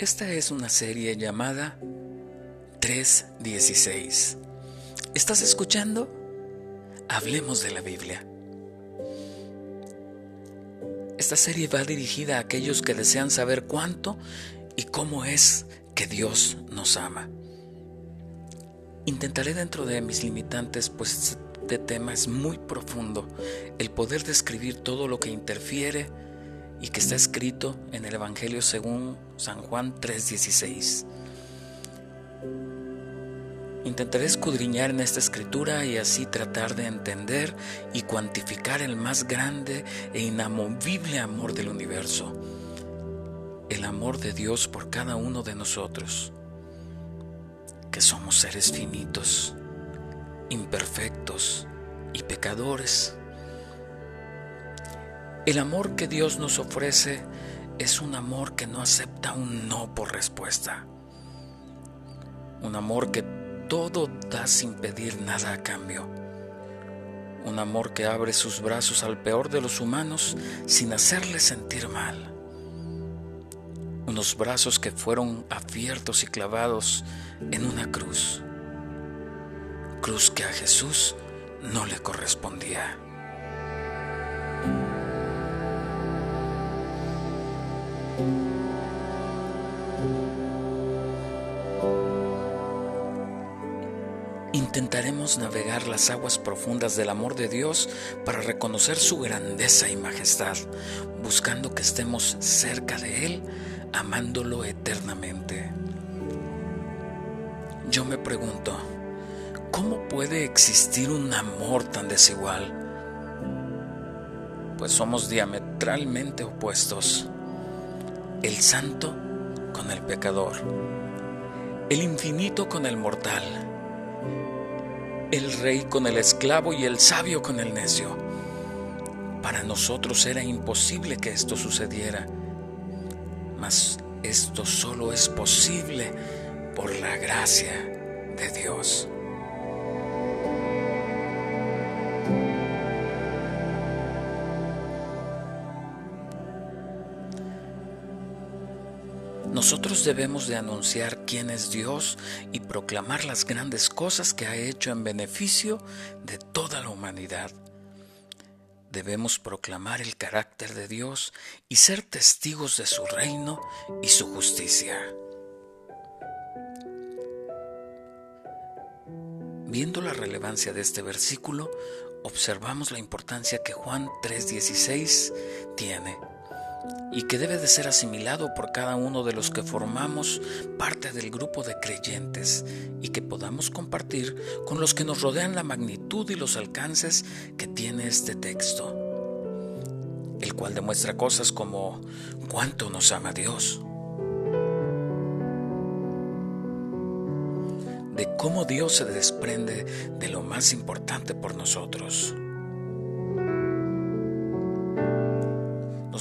Esta es una serie llamada 316. ¿Estás escuchando? Hablemos de la Biblia. Esta serie va dirigida a aquellos que desean saber cuánto y cómo es que Dios nos ama. Intentaré dentro de mis limitantes, pues este tema es muy profundo, el poder describir todo lo que interfiere y que está escrito en el Evangelio según San Juan 3:16. Intentaré escudriñar en esta escritura y así tratar de entender y cuantificar el más grande e inamovible amor del universo, el amor de Dios por cada uno de nosotros, que somos seres finitos, imperfectos y pecadores el amor que Dios nos ofrece es un amor que no acepta un no por respuesta. Un amor que todo da sin pedir nada a cambio. Un amor que abre sus brazos al peor de los humanos sin hacerle sentir mal. Unos brazos que fueron abiertos y clavados en una cruz. Cruz que a Jesús no le correspondía. Intentaremos navegar las aguas profundas del amor de Dios para reconocer su grandeza y majestad, buscando que estemos cerca de Él, amándolo eternamente. Yo me pregunto, ¿cómo puede existir un amor tan desigual? Pues somos diametralmente opuestos el santo con el pecador, el infinito con el mortal, el rey con el esclavo y el sabio con el necio. Para nosotros era imposible que esto sucediera, mas esto solo es posible por la gracia de Dios. Nosotros debemos de anunciar quién es Dios y proclamar las grandes cosas que ha hecho en beneficio de toda la humanidad. Debemos proclamar el carácter de Dios y ser testigos de su reino y su justicia. Viendo la relevancia de este versículo, observamos la importancia que Juan 3:16 tiene y que debe de ser asimilado por cada uno de los que formamos parte del grupo de creyentes y que podamos compartir con los que nos rodean la magnitud y los alcances que tiene este texto, el cual demuestra cosas como cuánto nos ama Dios, de cómo Dios se desprende de lo más importante por nosotros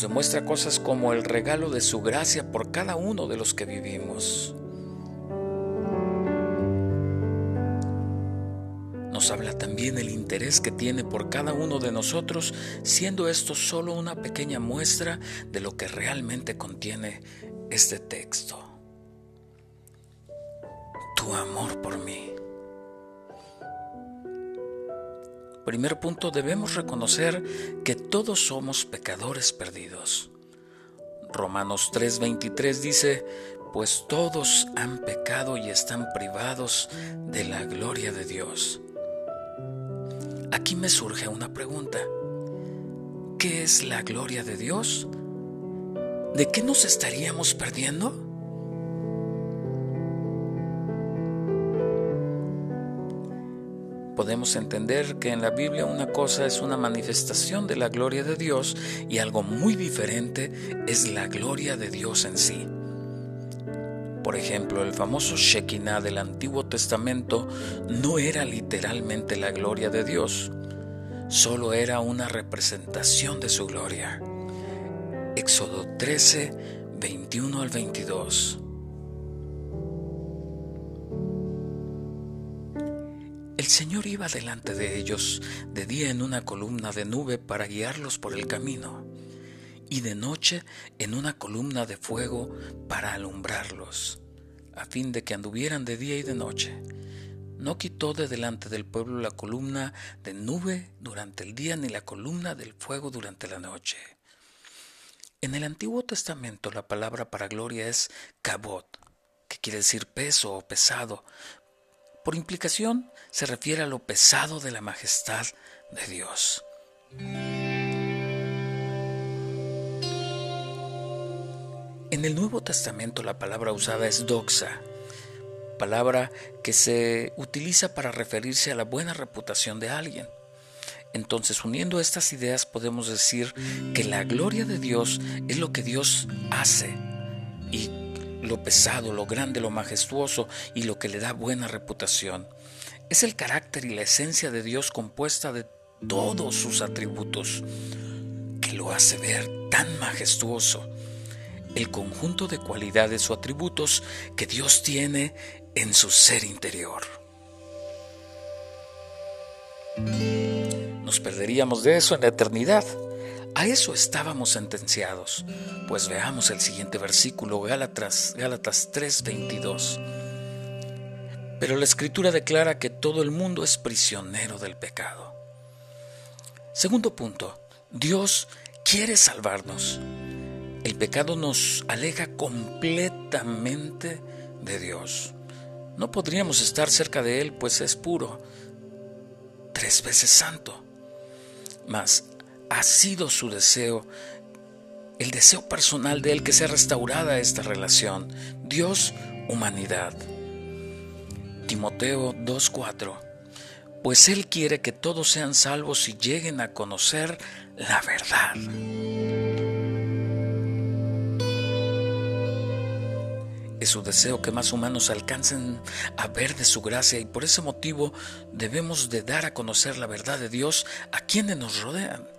demuestra cosas como el regalo de su gracia por cada uno de los que vivimos. Nos habla también el interés que tiene por cada uno de nosotros, siendo esto solo una pequeña muestra de lo que realmente contiene este texto. Tu amor por mí. Primer punto, debemos reconocer que todos somos pecadores perdidos. Romanos 3:23 dice, pues todos han pecado y están privados de la gloria de Dios. Aquí me surge una pregunta. ¿Qué es la gloria de Dios? ¿De qué nos estaríamos perdiendo? Podemos entender que en la Biblia una cosa es una manifestación de la gloria de Dios y algo muy diferente es la gloria de Dios en sí. Por ejemplo, el famoso Shekinah del Antiguo Testamento no era literalmente la gloria de Dios, solo era una representación de su gloria. Éxodo 13, 21 al 22. El Señor iba delante de ellos de día en una columna de nube para guiarlos por el camino, y de noche en una columna de fuego para alumbrarlos, a fin de que anduvieran de día y de noche. No quitó de delante del pueblo la columna de nube durante el día ni la columna del fuego durante la noche. En el Antiguo Testamento la palabra para gloria es kabot, que quiere decir peso o pesado. Por implicación se refiere a lo pesado de la majestad de Dios. En el Nuevo Testamento la palabra usada es doxa, palabra que se utiliza para referirse a la buena reputación de alguien. Entonces, uniendo estas ideas, podemos decir que la gloria de Dios es lo que Dios hace y lo pesado, lo grande, lo majestuoso y lo que le da buena reputación. Es el carácter y la esencia de Dios compuesta de todos sus atributos que lo hace ver tan majestuoso el conjunto de cualidades o atributos que Dios tiene en su ser interior. Nos perderíamos de eso en la eternidad. A eso estábamos sentenciados. Pues veamos el siguiente versículo, Gálatas, Gálatas 3:22. Pero la escritura declara que todo el mundo es prisionero del pecado. Segundo punto, Dios quiere salvarnos. El pecado nos aleja completamente de Dios. No podríamos estar cerca de Él, pues es puro, tres veces santo. Mas ha sido su deseo, el deseo personal de Él, que sea restaurada esta relación. Dios, humanidad. Timoteo 2.4 Pues Él quiere que todos sean salvos y lleguen a conocer la verdad. Es su deseo que más humanos alcancen a ver de su gracia y por ese motivo debemos de dar a conocer la verdad de Dios a quienes nos rodean.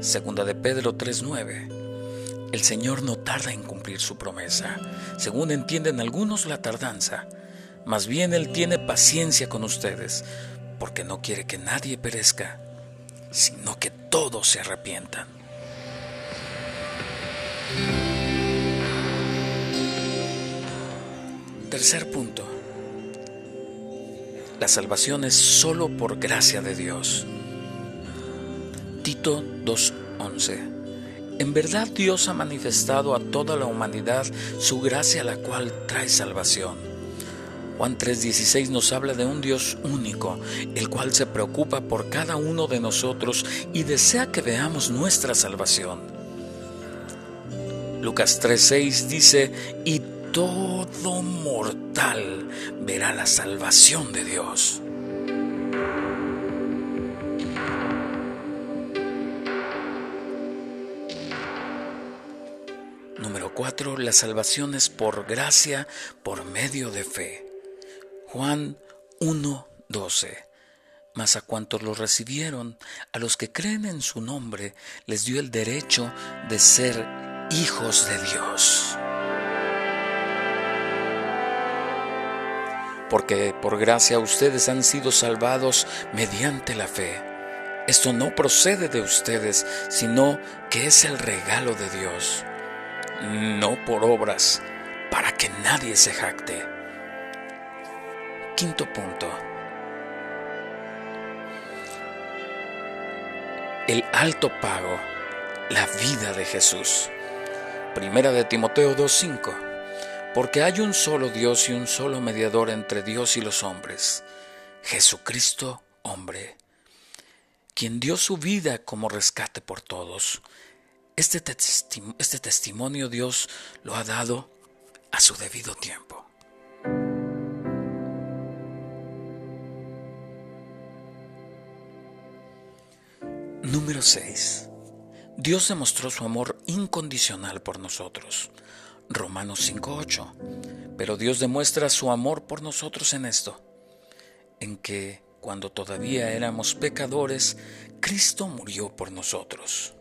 Segunda de Pedro 3:9. El Señor no tarda en cumplir su promesa, según entienden algunos la tardanza. Más bien Él tiene paciencia con ustedes, porque no quiere que nadie perezca, sino que todos se arrepientan. Tercer punto. La salvación es solo por gracia de Dios. Tito 2.11. En verdad Dios ha manifestado a toda la humanidad su gracia la cual trae salvación. Juan 3:16 nos habla de un Dios único, el cual se preocupa por cada uno de nosotros y desea que veamos nuestra salvación. Lucas 3:6 dice, y todo mortal verá la salvación de Dios. Número 4. La salvación es por gracia, por medio de fe. Juan 1:12. Mas a cuantos lo recibieron, a los que creen en su nombre, les dio el derecho de ser hijos de Dios. porque por gracia ustedes han sido salvados mediante la fe. Esto no procede de ustedes, sino que es el regalo de Dios, no por obras, para que nadie se jacte. Quinto punto. El alto pago, la vida de Jesús. Primera de Timoteo 2.5 porque hay un solo Dios y un solo mediador entre Dios y los hombres, Jesucristo hombre, quien dio su vida como rescate por todos. Este, este testimonio Dios lo ha dado a su debido tiempo. Número 6. Dios demostró su amor incondicional por nosotros Romanos 5.8. Pero Dios demuestra su amor por nosotros en esto, en que cuando todavía éramos pecadores, Cristo murió por nosotros.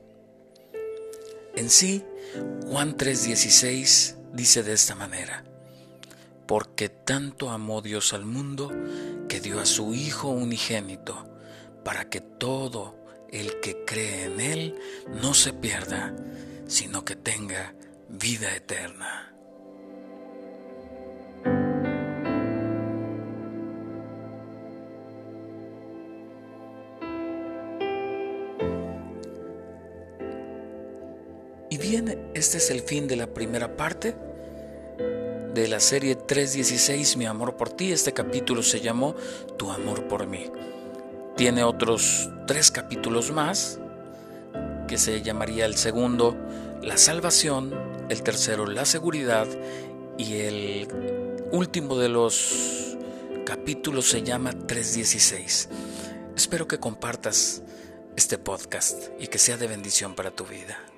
En sí, Juan 3:16 dice de esta manera, porque tanto amó Dios al mundo que dio a su Hijo unigénito, para que todo el que cree en Él no se pierda, sino que tenga vida eterna. Y bien, este es el fin de la primera parte de la serie 316, Mi amor por ti. Este capítulo se llamó Tu amor por mí. Tiene otros tres capítulos más, que se llamaría el segundo, La salvación, el tercero, La seguridad, y el último de los capítulos se llama 316. Espero que compartas este podcast y que sea de bendición para tu vida.